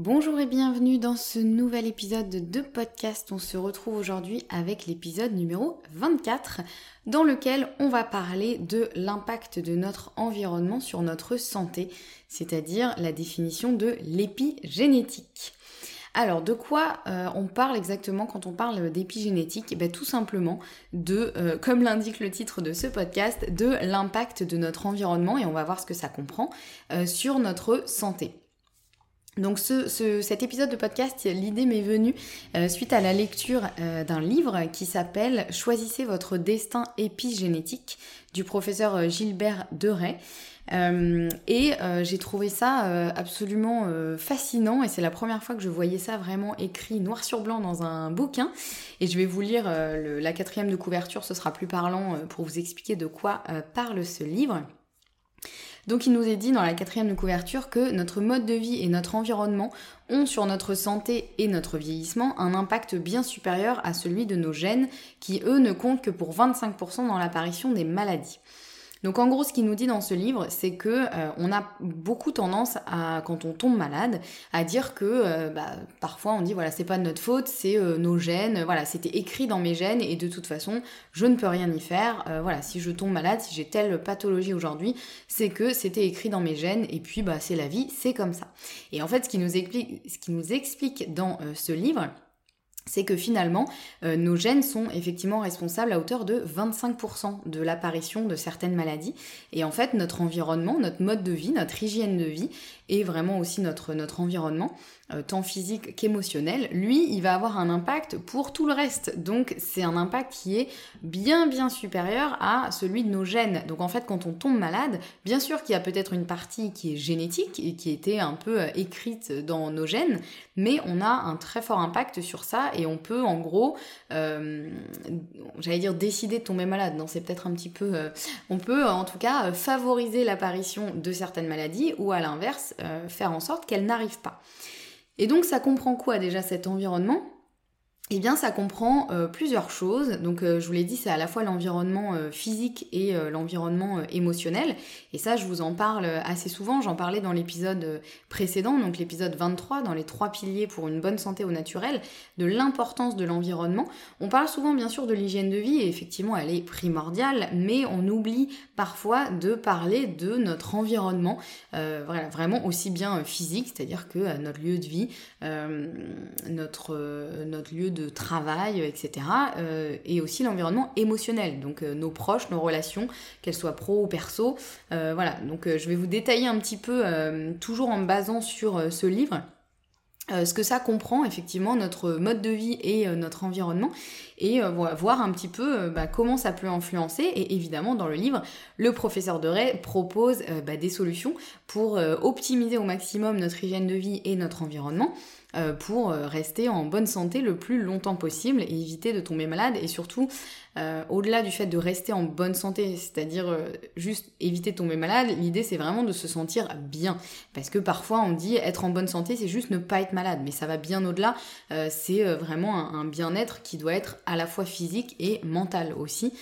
Bonjour et bienvenue dans ce nouvel épisode de podcast. On se retrouve aujourd'hui avec l'épisode numéro 24 dans lequel on va parler de l'impact de notre environnement sur notre santé, c'est-à-dire la définition de l'épigénétique. Alors, de quoi euh, on parle exactement quand on parle d'épigénétique? Eh bien, Tout simplement de, euh, comme l'indique le titre de ce podcast, de l'impact de notre environnement, et on va voir ce que ça comprend, euh, sur notre santé. Donc cet épisode de podcast, l'idée m'est venue euh, suite à la lecture euh, d'un livre qui s'appelle Choisissez votre destin épigénétique du professeur euh, Gilbert Deray. et j'ai trouvé ça absolument fascinant et c'est la première fois que je voyais ça vraiment écrit noir sur blanc dans un bouquin. Et je vais vous lire la quatrième de couverture, ce sera plus parlant pour vous expliquer de quoi parle ce livre. Donc il nous est dit dans la quatrième couverture que notre mode de vie et notre environnement ont sur notre santé et notre vieillissement un impact bien supérieur à celui de nos gènes qui eux ne comptent que pour 25% dans l'apparition des maladies. Donc en gros, ce qu'il nous dit dans ce livre, c'est que euh, on a beaucoup tendance à, quand on tombe malade, à dire que euh, bah, parfois on dit voilà c'est pas de notre faute, c'est euh, nos gènes, voilà c'était écrit dans mes gènes et de toute façon je ne peux rien y faire. voilà si je tombe malade, si j'ai telle pathologie aujourd'hui, c'est que c'était écrit dans mes gènes et puis bah c'est la vie, c'est comme ça. Et en fait, ce qui nous explique, ce qui nous explique dans ce livre, c'est que finalement, euh, nos gènes sont effectivement responsables à hauteur de 25% de l'apparition de certaines maladies. Et en fait, notre environnement, notre mode de vie, notre hygiène de vie, et vraiment aussi notre, environnement, euh, tant physique qu'émotionnel, lui, il va avoir un impact pour tout le reste. Donc c'est un impact qui est bien bien supérieur à celui de nos gènes. Donc en fait, quand on tombe malade, bien sûr qu'il y a peut-être une partie qui est génétique et qui était un peu euh, écrite dans nos gènes, mais on a un très fort impact sur ça et on peut en gros, euh, j'allais dire décider de tomber malade. Non, c'est peut-être un petit peu... on peut en tout cas favoriser l'apparition de certaines maladies ou à l'inverse, faire en sorte qu'elles n'arrivent pas. Et donc ça comprend quoi déjà cet environnement? Eh bien, ça comprend euh, plusieurs choses. Donc, euh, je vous l'ai dit, c'est à la fois l'environnement euh, physique et l'environnement émotionnel. Et ça, je vous en parle assez souvent. J'en parlais dans l'épisode précédent, donc l'épisode 23, dans les trois piliers pour une bonne santé au naturel, de l'importance de l'environnement. On parle souvent, bien sûr, de l'hygiène de vie, et effectivement, elle est primordiale, mais on oublie parfois de parler de notre environnement, voilà, vraiment aussi bien physique, c'est-à-dire que notre lieu de vie, notre, notre lieu de de travail, etc. Euh, et aussi l'environnement émotionnel, donc euh, nos proches, nos relations, qu'elles soient pro ou perso. Euh, voilà, donc je vais vous détailler un petit peu, toujours en me basant sur ce livre. ce que ça comprend effectivement notre mode de vie et notre environnement et voir un petit peu bah, comment ça peut influencer et évidemment dans le livre le professeur de Ray propose bah, des solutions pour optimiser au maximum notre hygiène de vie et notre environnement euh, pour euh, rester en bonne santé le plus longtemps possible et éviter de tomber malade et surtout euh, au-delà du fait de rester en bonne santé, c'est-à-dire euh, juste éviter de tomber malade, l'idée c'est vraiment de se sentir bien. Parce que parfois on dit être en bonne santé, c'est juste ne pas être malade, mais ça va bien au-delà. Euh, c'est vraiment un, bien-être qui doit être à la fois physique et mental aussi.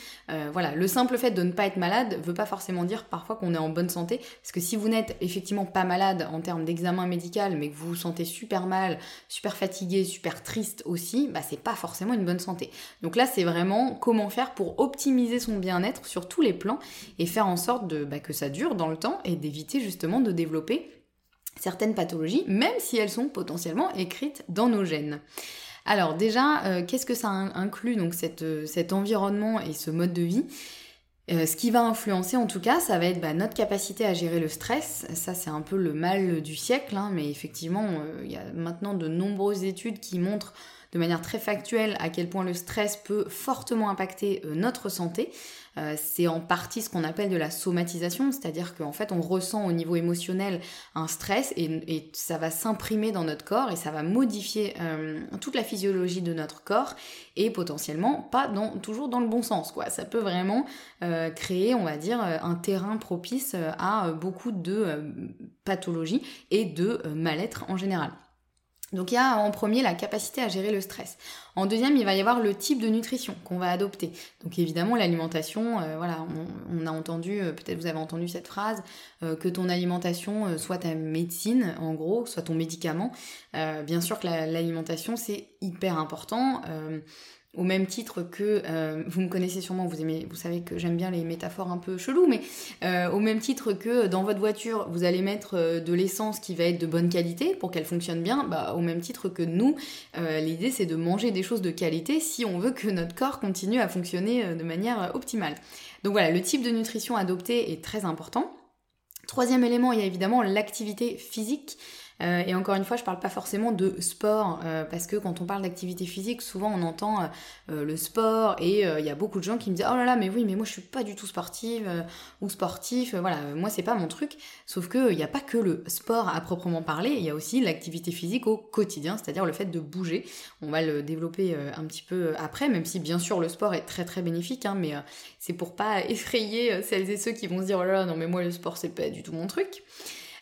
voilà, le simple fait de ne pas être malade veut pas forcément dire parfois qu'on est en bonne santé, parce que si vous n'êtes effectivement pas malade en termes d'examen médical, mais que vous vous sentez super mal, super fatigué, super triste aussi, bah c'est pas forcément une bonne santé. Donc là c'est vraiment comment faire pour optimiser son bien-être sur tous les plans et faire en sorte bah, que ça dure dans le temps et d'éviter justement de développer certaines pathologies, même si elles sont potentiellement écrites dans nos gènes. Alors déjà, qu'est-ce que ça inclut donc cet environnement et ce mode de vie? Ce qui va influencer en tout cas, ça va être bah, notre capacité à gérer le stress. Ça, c'est un peu le mal du siècle, hein, mais effectivement, il y a maintenant de nombreuses études qui montrent de manière très factuelle à quel point le stress peut fortement impacter euh, notre santé. Euh, c'est en partie ce qu'on appelle de la somatisation, c'est-à-dire qu'en fait on ressent au niveau émotionnel un stress et, ça va s'imprimer dans notre corps et ça va modifier euh, toute la physiologie de notre corps et potentiellement pas toujours dans le bon sens. Quoi. Ça peut vraiment créer, on va dire, un terrain propice à beaucoup de pathologies et de mal-être en général. Donc il y a en premier la capacité à gérer le stress. En deuxième, il va y avoir le type de nutrition qu'on va adopter. Donc évidemment, l'alimentation, euh, voilà, on, a entendu, euh, peut-être vous avez entendu cette phrase, euh, que ton alimentation soit ta médecine, en gros, soit ton médicament. bien sûr que l'alimentation, c'est hyper important au même titre que euh, vous me connaissez sûrement, vous aimez, vous savez que j'aime bien les métaphores un peu cheloues, mais euh, au même titre que dans votre voiture vous allez mettre euh, de l'essence qui va être de bonne qualité pour qu'elle fonctionne bien, bah, au même titre que nous, l'idée c'est de manger des choses de qualité si on veut que notre corps continue à fonctionner de manière optimale. Donc voilà, le type de nutrition adopté est très important. Troisième élément, il y a évidemment l'activité physique. Euh, et encore une fois, je parle pas forcément de sport, euh, parce que quand on parle d'activité physique, souvent on entend euh, le sport, et il y a beaucoup de gens qui me disent Oh là là, mais oui, mais moi je suis pas du tout sportive ou sportif, voilà, moi c'est pas mon truc. Sauf qu'il n'y a pas que le sport à proprement parler, il y a aussi l'activité physique au quotidien, c'est-à-dire le fait de bouger. On va le développer un petit peu après, même si bien sûr le sport est très très bénéfique, hein, mais c'est pour pas effrayer celles et ceux qui vont se dire Oh là là, non mais moi le sport c'est pas du tout mon truc.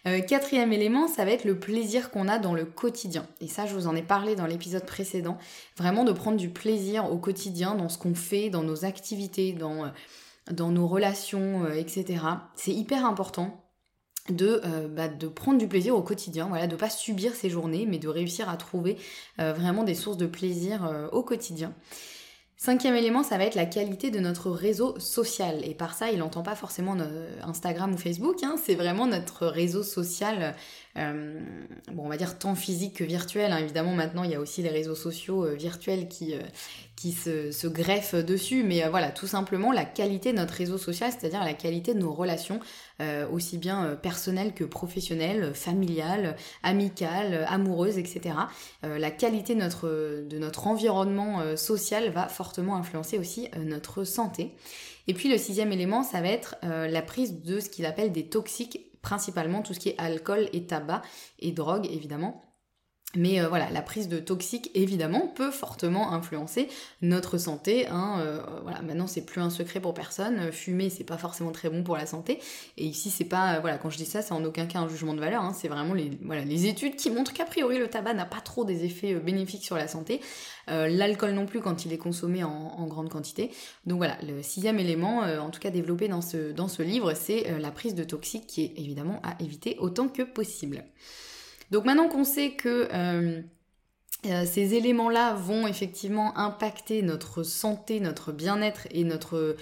Euh, quatrième élément, ça va être le plaisir qu'on a dans le quotidien. Et ça, je vous en ai parlé dans l'épisode précédent. Vraiment de prendre du plaisir au quotidien, dans ce qu'on fait, dans nos activités, dans, euh, nos relations, euh, etc. C'est hyper important. De, bah, de prendre du plaisir au quotidien, voilà, de pas subir ces journées, mais de réussir à trouver vraiment des sources de plaisir au quotidien. Cinquième élément, ça va être la qualité de notre réseau social. Et par ça, il n'entend pas forcément Instagram ou Facebook, hein. c'est vraiment notre réseau social euh, bon, on va dire tant physique que virtuel. Hein. Évidemment, maintenant, il y a aussi les réseaux sociaux euh, virtuels qui, euh, qui se, se, greffent dessus. Mais voilà, tout simplement la qualité de notre réseau social, c'est-à-dire la qualité de nos relations, aussi bien personnelles que professionnelles, familiales, amicales, amoureuses, etc. la qualité de notre, de notre environnement social va fortement influencer aussi notre santé. Et puis le sixième élément, ça va être la prise de ce qu'il appelle des toxiques principalement tout ce qui est alcool et tabac et drogue évidemment. Mais euh, voilà, la prise de toxiques, évidemment, peut fortement influencer notre santé. Hein, euh, voilà, maintenant, c'est plus un secret pour personne. Fumer, c'est pas forcément très bon pour la santé. Et ici, c'est pas, voilà, quand je dis ça, c'est en aucun cas un jugement de valeur. Hein, c'est vraiment les, études qui montrent qu'a priori, le tabac n'a pas trop des effets euh, bénéfiques sur la santé. L'alcool non plus quand il est consommé en, grande quantité. Donc voilà, le sixième élément, en tout cas développé dans ce, dans ce livre, c'est la prise de toxiques qui est évidemment à éviter autant que possible. Donc maintenant qu'on sait que euh, euh, ces éléments-là vont effectivement impacter notre santé, notre bien-être et notre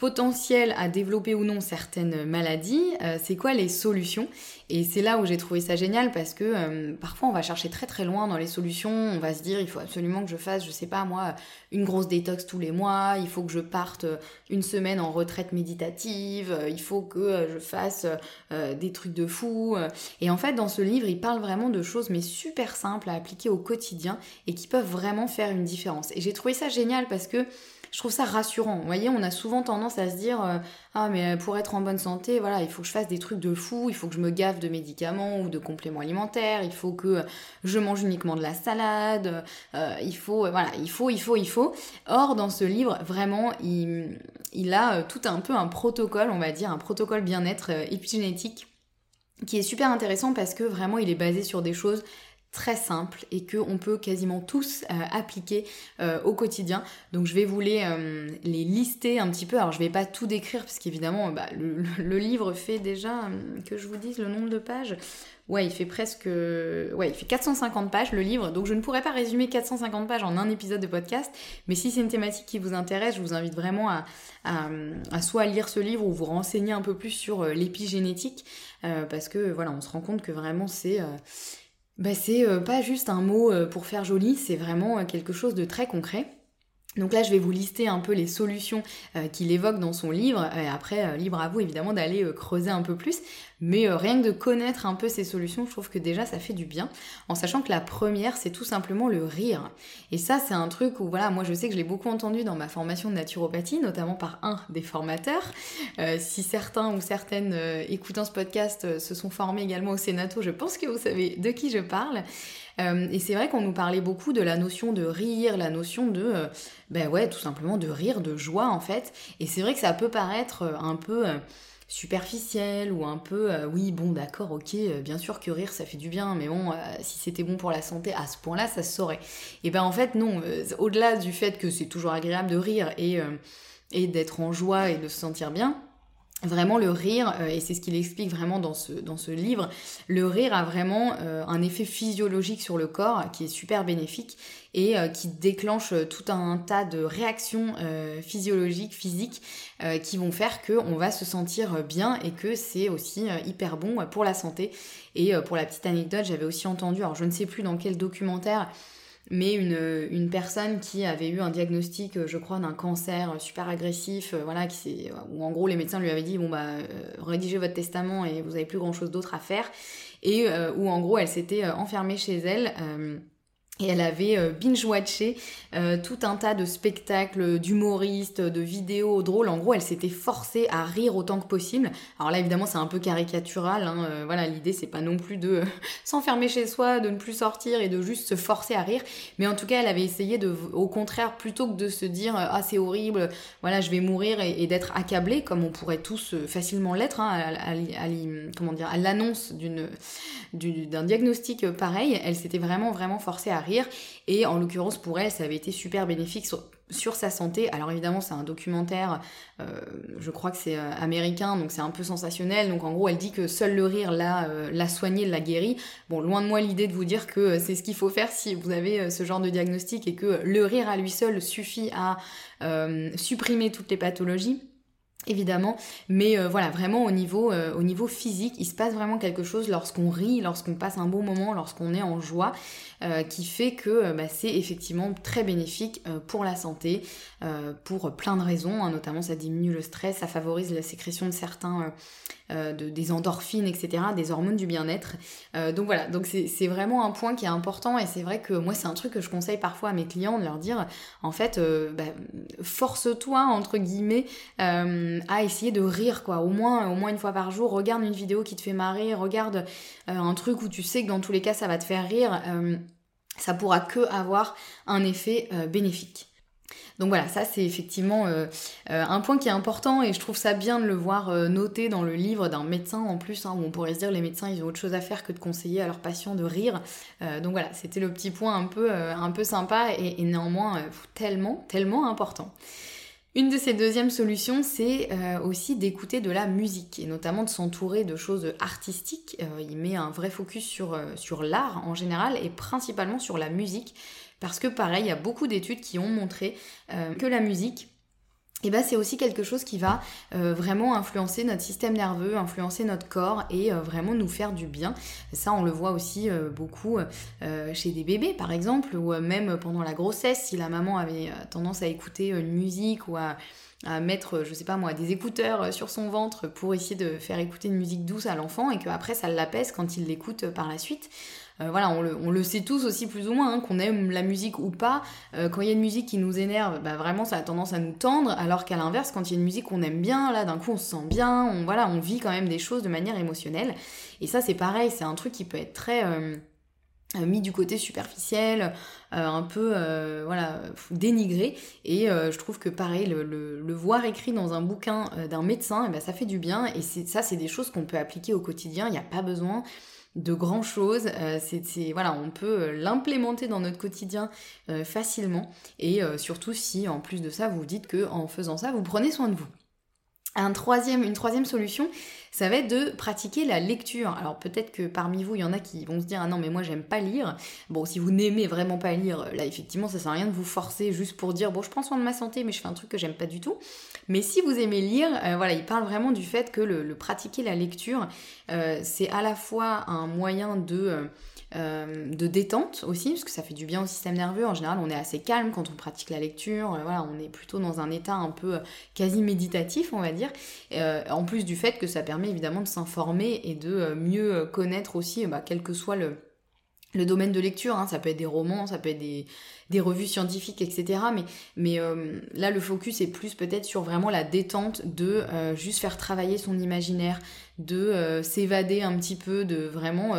potentiel à développer ou non certaines maladies, euh, c'est quoi les solutions? Et c'est là où j'ai trouvé ça génial parce que euh, parfois on va chercher très très loin dans les solutions, on va se dire il faut absolument que je fasse, je sais pas moi, une grosse détox tous les mois, il faut que je parte une semaine en retraite méditative, il faut que je fasse euh, des trucs de fou. Et en fait dans ce livre il parle vraiment de choses mais super simples à appliquer au quotidien et qui peuvent vraiment faire une différence. Et j'ai trouvé ça génial parce que je trouve ça rassurant. Vous voyez, on a souvent tendance à se dire euh, ah mais pour être en bonne santé, voilà, il faut que je fasse des trucs de fou, il faut que je me gaffe de médicaments ou de compléments alimentaires, il faut que je mange uniquement de la salade, euh, il faut voilà, il faut, il faut, il faut. Or dans ce livre, vraiment, il, il a tout un peu un protocole, on va dire, un protocole bien-être euh, épigénétique qui est super intéressant parce que vraiment il est basé sur des choses très simple et que on peut quasiment tous euh, appliquer euh, au quotidien. Donc je vais vous les, euh, les, lister un petit peu. Alors je vais pas tout décrire parce qu'évidemment bah, le, livre fait déjà que je vous dise le nombre de pages. Ouais, il fait presque ouais, il fait 450 pages le livre. Donc je ne pourrais pas résumer 450 pages en un épisode de podcast, mais si c'est une thématique qui vous intéresse, je vous invite vraiment à, à, à soit lire ce livre ou vous renseigner un peu plus sur l'épigénétique parce que voilà, on se rend compte que vraiment c'est bah, c'est pas juste un mot pour faire joli, c'est vraiment quelque chose de très concret. Donc là, je vais vous lister un peu les solutions euh, qu'il évoque dans son livre, et après, euh, libre à vous évidemment d'aller euh, creuser un peu plus, mais rien que de connaître un peu ces solutions, je trouve que déjà ça fait du bien, en sachant que la première, c'est tout simplement le rire. Et ça, c'est un truc où, voilà, moi je sais que je l'ai beaucoup entendu dans ma formation de naturopathie, notamment par un des formateurs. si certains ou certaines écoutant ce podcast se sont formés également au Sénato, je pense que vous savez de qui je parle. Euh, et c'est vrai qu'on nous parlait beaucoup de la notion de rire, la notion de, euh, ben ouais, tout simplement de rire, de joie en fait. Et c'est vrai que ça peut paraître euh, un peu superficiel ou un peu oui bon d'accord ok bien sûr que rire ça fait du bien mais bon si c'était bon pour la santé à ce point là ça se saurait et ben en fait non au-delà du fait que c'est toujours agréable de rire et, et d'être en joie et de se sentir bien Vraiment le rire, euh, et c'est ce qu'il explique vraiment dans ce, dans ce livre, le rire a vraiment euh, un effet physiologique sur le corps qui est super bénéfique et euh, qui déclenche tout un tas de réactions physiologiques, physiques, qui vont faire qu'on va se sentir bien et que c'est aussi hyper bon pour la santé. Et pour la petite anecdote, j'avais aussi entendu, alors je ne sais plus dans quel documentaire, mais une, personne qui avait eu un diagnostic, euh, je crois, d'un cancer super agressif, euh, voilà, qui où en gros les médecins lui avaient dit bon bah euh, rédigez votre testament et vous avez plus grand chose d'autre à faire, et où en gros elle s'était enfermée chez elle et elle avait euh, binge-watché euh, tout un tas de spectacles d'humoristes, de vidéos drôles. En gros, elle s'était forcée à rire autant que possible. Alors là, évidemment, c'est un peu caricatural. Hein. Euh, voilà, l'idée, c'est pas non plus de s'enfermer chez soi, de ne plus sortir et de juste se forcer à rire. Mais en tout cas, elle avait essayé de, au contraire, plutôt que de se dire ah c'est horrible, voilà, je vais mourir et, d'être accablée, comme on pourrait tous facilement l'être, hein, à, à l'annonce d'une d'un diagnostic pareil. Elle s'était vraiment vraiment forcée à rire et en l'occurrence, pour elle, ça avait été super bénéfique sur, sa santé. Alors évidemment, c'est un documentaire, euh, je crois que c'est euh, américain, donc c'est un peu sensationnel. Donc en gros, elle dit que seul le rire l'a, euh, l'a soigné, l'a guéri. Bon, loin de moi l'idée de vous dire que c'est ce qu'il faut faire si vous avez ce genre de diagnostic et que le rire à lui seul suffit à supprimer toutes les pathologies évidemment mais euh, voilà vraiment au niveau euh, au niveau physique il se passe vraiment quelque chose lorsqu'on rit lorsqu'on passe un bon moment lorsqu'on est en joie euh, qui fait que bah, c'est effectivement très bénéfique pour la santé pour plein de raisons hein. notamment ça diminue le stress ça favorise la sécrétion de certains de, des endorphines etc des hormones du bien-être. Donc voilà donc c'est vraiment un point qui est important et c'est vrai que moi c'est un truc que je conseille parfois à mes clients de leur dire en fait bah, force-toi entre guillemets euh, à essayer de rire quoi. Au moins au moins une fois par jour regarde une vidéo qui te fait marrer regarde euh, un truc où tu sais que dans tous les cas ça va te faire rire euh, ça pourra que avoir un effet bénéfique donc voilà, ça c'est effectivement un point qui est important et je trouve ça bien de le voir noté dans le livre d'un médecin en plus, hein, où on pourrait se dire les médecins ils ont autre chose à faire que de conseiller à leurs patients de rire. donc voilà, c'était le petit point un peu, un peu sympa et néanmoins tellement, tellement important. Une de ces deuxièmes solutions, c'est euh, aussi d'écouter de la musique et notamment de s'entourer de choses artistiques. Euh, il met un vrai focus sur, euh, sur l'art en général et principalement sur la musique parce que pareil, il y a beaucoup d'études qui ont montré que la musique et ben c'est aussi quelque chose qui va euh, vraiment influencer notre système nerveux, influencer notre corps et euh, vraiment nous faire du bien. Ça, on le voit aussi euh, beaucoup chez des bébés, par exemple, ou même pendant la grossesse, si la maman avait tendance à écouter une musique ou à, mettre, je sais pas moi, des écouteurs sur son ventre pour essayer de faire écouter une musique douce à l'enfant et qu'après ça l'apaise quand il l'écoute par la suite. Euh, voilà, on le, sait tous aussi plus ou moins, hein, qu'on aime la musique ou pas. Euh, quand il y a une musique qui nous énerve, bah, vraiment ça a tendance à nous tendre, alors qu'à l'inverse, quand il y a une musique qu'on aime bien, là d'un coup on se sent bien, on, voilà, on vit quand même des choses de manière émotionnelle. Et ça c'est pareil, c'est un truc qui peut être très... Euh, mis du côté superficiel, un peu voilà dénigré et je trouve que pareil le, voir écrit dans un bouquin d'un médecin, eh ben, ça fait du bien et ça c'est des choses qu'on peut appliquer au quotidien, il n'y a pas besoin de grand chose. Euh, voilà, on peut euh, l'implémenter dans notre quotidien euh, facilement. Et surtout si en plus de ça, vous dites que en faisant ça, vous prenez soin de vous. Un une troisième solution, ça va être de pratiquer la lecture. Alors peut-être que parmi vous, il y en a qui vont se dire ah non mais moi j'aime pas lire. Bon si vous n'aimez vraiment pas lire, là effectivement ça sert à rien de vous forcer juste pour dire bon je prends soin de ma santé mais je fais un truc que j'aime pas du tout. Mais si vous aimez lire, euh, voilà il parle vraiment du fait que le, pratiquer la lecture, euh, c'est à la fois un moyen de de détente aussi, parce que ça fait du bien au système nerveux. En général, on est assez calme quand on pratique la lecture. voilà, on est plutôt dans un état un peu quasi méditatif, on va dire. en plus du fait que ça permet évidemment de s'informer et de mieux connaître aussi, bah, quel que soit le le domaine de lecture, hein, ça peut être des romans, ça peut être des, revues scientifiques, etc. Mais, euh, là, le focus est plus peut-être sur vraiment la détente de euh, juste faire travailler son imaginaire, de euh, s'évader un petit peu, de vraiment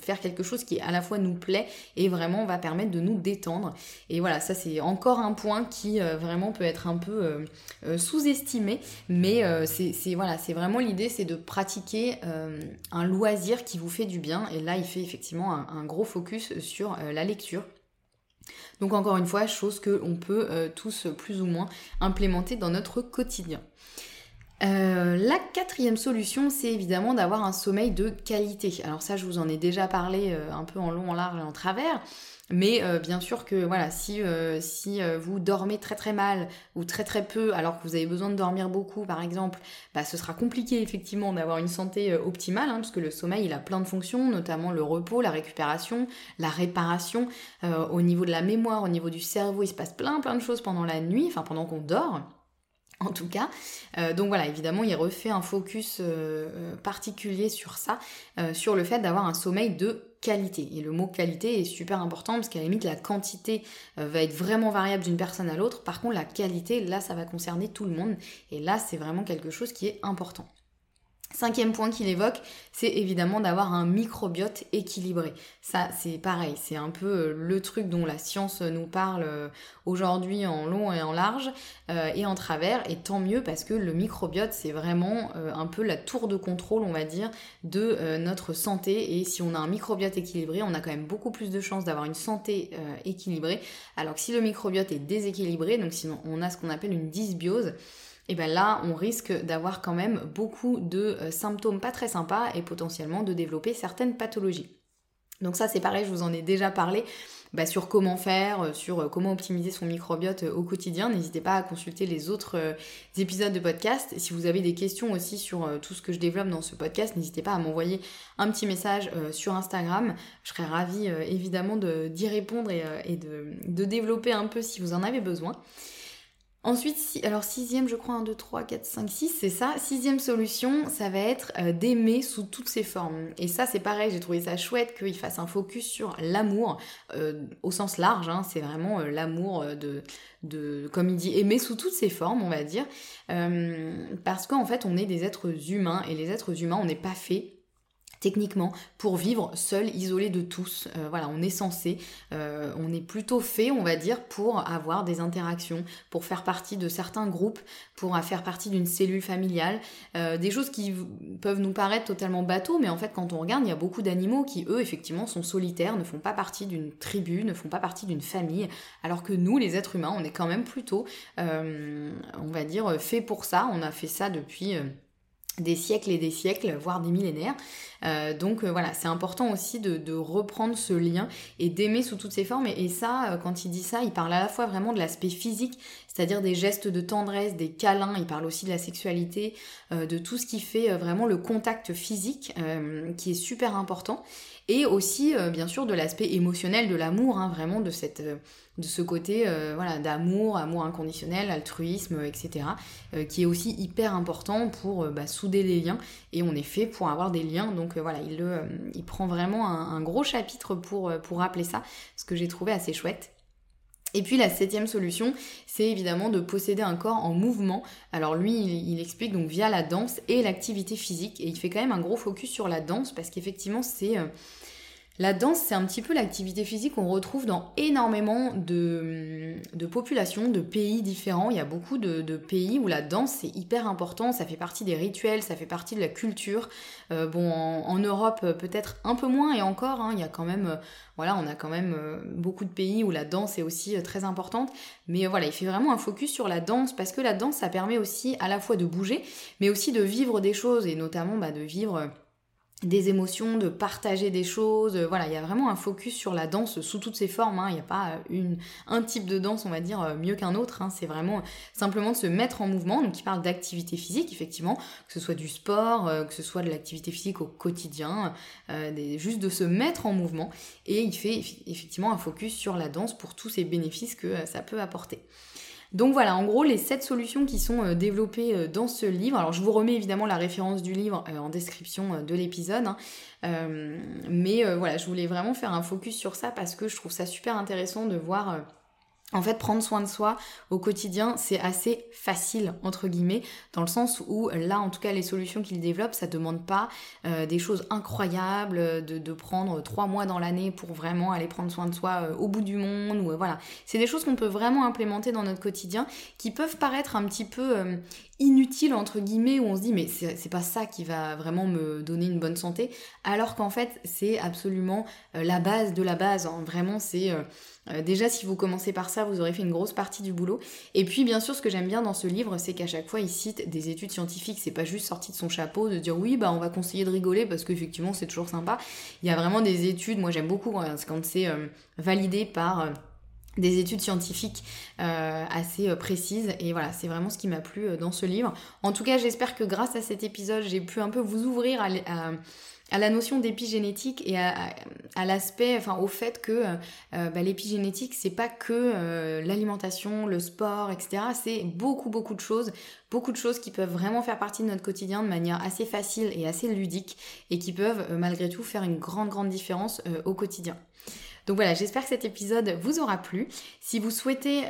faire quelque chose qui à la fois nous plaît et vraiment va permettre de nous détendre. Et voilà, ça c'est encore un point qui vraiment peut être un peu sous-estimé, mais c'est vraiment l'idée, c'est de pratiquer un loisir qui vous fait du bien. Et là, il fait effectivement un gros focus sur la lecture. Donc encore une fois, chose que on peut euh, tous plus ou moins implémenter dans notre quotidien. Euh, la quatrième solution, c'est évidemment d'avoir un sommeil de qualité. Alors ça, je vous en ai déjà parlé euh, un peu en long, en large et en travers. Mais euh, bien sûr que voilà, si, si vous dormez très très mal ou très très peu alors que vous avez besoin de dormir beaucoup par exemple, bah, ce sera compliqué effectivement d'avoir une santé optimale hein, parce que le sommeil il a plein de fonctions, notamment le repos, la récupération, la réparation, au niveau de la mémoire, au niveau du cerveau, il se passe plein plein de choses pendant la nuit, enfin pendant qu'on dort en tout cas. donc voilà, évidemment, il refait un focus particulier sur ça, sur le fait d'avoir un sommeil de qualité. Et le mot qualité est super important parce qu'à la limite, la quantité euh, va être vraiment variable d'une personne à l'autre. Par contre, la qualité, là, ça va concerner tout le monde. Et là, c'est vraiment quelque chose qui est important. Cinquième point qu'il évoque, c'est évidemment d'avoir un microbiote équilibré. Ça, c'est pareil, c'est un peu euh, le truc dont la science nous parle euh, aujourd'hui en long et en large euh, et en travers, et tant mieux parce que le microbiote, c'est vraiment un peu la tour de contrôle, on va dire, de notre santé. Et si on a un microbiote équilibré, on a quand même beaucoup plus de chances d'avoir une santé équilibrée. Alors que si le microbiote est déséquilibré, donc sinon on a ce qu'on appelle une dysbiose, et bien là, on risque d'avoir quand même beaucoup de euh, symptômes pas très sympas et potentiellement de développer certaines pathologies. Donc ça, c'est pareil, je vous en ai déjà parlé. Bah, sur comment faire, euh, sur euh, comment optimiser son microbiote au quotidien. N'hésitez pas à consulter les autres épisodes de podcast. Si vous avez des questions aussi sur tout ce que je développe dans ce podcast, n'hésitez pas à m'envoyer un petit message sur Instagram. Je serais ravie évidemment d'y répondre et, de, de développer un peu si vous en avez besoin. Ensuite, alors sixième, je crois, 1, 2, 3, 4, 5, 6, c'est ça. Sixième solution, ça va être euh, d'aimer sous toutes ses formes. Et ça, c'est pareil, j'ai trouvé ça chouette qu'il fasse un focus sur l'amour, euh, au sens large, hein, c'est vraiment euh, l'amour de, de, comme il dit, aimer sous toutes ses formes, on va dire. parce qu'en fait, on est des êtres humains, et les êtres humains, on n'est pas fait techniquement pour vivre seul, isolé de tous. Euh, voilà, on est censé, euh, on est plutôt fait, on va dire, pour avoir des interactions, pour faire partie de certains groupes, pour faire partie d'une cellule familiale, euh, des choses qui peuvent nous paraître totalement bateaux, mais en fait quand on regarde, il y a beaucoup d'animaux qui, eux, effectivement, sont solitaires, ne font pas partie d'une tribu, ne font pas partie d'une famille, alors que nous, les êtres humains, on est quand même plutôt, on va dire, fait pour ça, on a fait ça depuis des siècles et des siècles, voire des millénaires. Euh, donc euh, voilà, c'est important aussi de, reprendre ce lien et d'aimer sous toutes ses formes. Et, ça, euh, quand il dit ça, il parle à la fois vraiment de l'aspect physique, c'est-à-dire des gestes de tendresse, des câlins, il parle aussi de la sexualité, de tout ce qui fait vraiment le contact physique, qui est super important. Et aussi, bien sûr, de l'aspect émotionnel de l'amour, hein, vraiment de ce côté euh, voilà d'amour, amour inconditionnel, altruisme, etc. Euh, qui est aussi hyper important pour euh, bah, souder les liens et on est fait pour avoir des liens donc voilà il, il prend vraiment un, gros chapitre pour, pour rappeler ça, ce que j'ai trouvé assez chouette. Et puis la septième solution, c'est évidemment de posséder un corps en mouvement. Alors lui, il, explique donc via la danse et l'activité physique, et il fait quand même un gros focus sur la danse parce qu'effectivement c'est la danse, c'est un petit peu l'activité physique qu'on retrouve dans énormément de, populations, de pays différents. Il y a beaucoup de, pays où la danse, c'est hyper important, ça fait partie des rituels, ça fait partie de la culture. Euh, bon, en, Europe, peut-être un peu moins, et encore, hein, il y a quand même, euh, voilà, on a quand même euh, beaucoup de pays où la danse est aussi très importante. Mais voilà, il fait vraiment un focus sur la danse, parce que la danse, ça permet aussi à la fois de bouger, mais aussi de vivre des choses, et notamment bah, de vivre des émotions, de partager des choses. Euh, voilà, il y a vraiment un focus sur la danse sous toutes ses formes. Hein. Il n'y a pas une, un type de danse, on va dire, euh, mieux qu'un autre. Hein. C'est vraiment simplement de se mettre en mouvement. Donc, il parle d'activité physique, effectivement, que ce soit du sport, euh, que ce soit de l'activité physique au quotidien, juste de se mettre en mouvement. Et il fait effectivement un focus sur la danse pour tous ces bénéfices que ça peut apporter. Donc voilà, en gros, les 7 solutions qui sont euh, développées euh, dans ce livre. Alors je vous remets évidemment la référence du livre euh, en description de l'épisode. Hein. mais voilà, je voulais vraiment faire un focus sur ça parce que je trouve ça super intéressant de voir en fait, prendre soin de soi au quotidien, c'est assez facile, entre guillemets, dans le sens où là, en tout cas, les solutions qu'il développe, ça demande pas euh, des choses incroyables, de, de prendre trois mois dans l'année pour vraiment aller prendre soin de soi euh, au bout du monde, euh, voilà. C'est des choses qu'on peut vraiment implémenter dans notre quotidien, qui peuvent paraître un petit peu inutiles, entre guillemets, où on se dit, mais c'est pas ça qui va vraiment me donner une bonne santé, alors qu'en fait, c'est absolument la base de la base. Hein. Vraiment, c'est euh, déjà, si vous commencez par ça, vous aurez fait une grosse partie du boulot. Et puis, bien sûr, ce que j'aime bien dans ce livre, c'est qu'à chaque fois, il cite des études scientifiques. C'est pas juste sorti de son chapeau de dire oui, bah on va conseiller de rigoler parce qu'effectivement, c'est toujours sympa. Il y a vraiment des études. Moi, j'aime beaucoup quand c'est euh, validé par euh, des études scientifiques assez précises et voilà c'est vraiment ce qui m'a plu dans ce livre en tout cas j'espère que grâce à cet épisode j'ai pu un peu vous ouvrir à, la notion d'épigénétique et à, l'aspect, enfin au fait que euh, bah, l'épigénétique c'est pas que euh, l'alimentation, le sport, etc. C'est beaucoup beaucoup de choses, beaucoup de choses qui peuvent vraiment faire partie de notre quotidien de manière assez facile et assez ludique et qui peuvent euh, malgré tout faire une grande grande différence au quotidien. Donc voilà, j'espère que cet épisode vous aura plu. Si vous souhaitez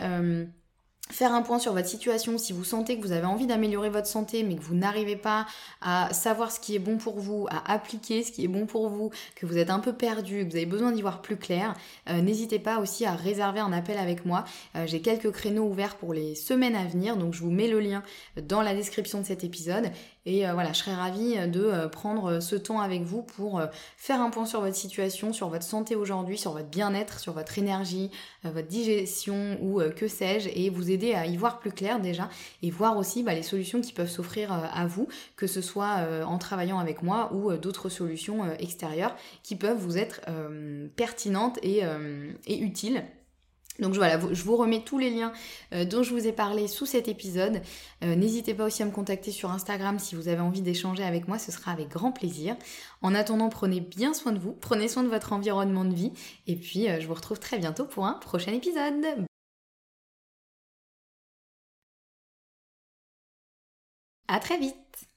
faire un point sur votre situation, si vous sentez que vous avez envie d'améliorer votre santé mais que vous n'arrivez pas à savoir ce qui est bon pour vous, à appliquer ce qui est bon pour vous, que vous êtes un peu perdu, que vous avez besoin d'y voir plus clair, euh, n'hésitez pas aussi à réserver un appel avec moi. Euh, j'ai quelques créneaux ouverts pour les semaines à venir, donc je vous mets le lien dans la description de cet épisode. Et euh, voilà, je serais ravie de prendre ce temps avec vous pour faire un point sur votre situation, sur votre santé aujourd'hui, sur votre bien-être, sur votre énergie, votre digestion ou que sais-je, et vous aider à y voir plus clair déjà et voir aussi bah, les solutions qui peuvent s'offrir euh, à vous, que ce soit euh, en travaillant avec moi ou euh, d'autres solutions extérieures qui peuvent vous être pertinentes et, utiles. Donc voilà, je vous remets tous les liens dont je vous ai parlé sous cet épisode. N'hésitez pas aussi à me contacter sur Instagram si vous avez envie d'échanger avec moi, ce sera avec grand plaisir. En attendant, prenez bien soin de vous, prenez soin de votre environnement de vie, et puis je vous retrouve très bientôt pour un prochain épisode. À très vite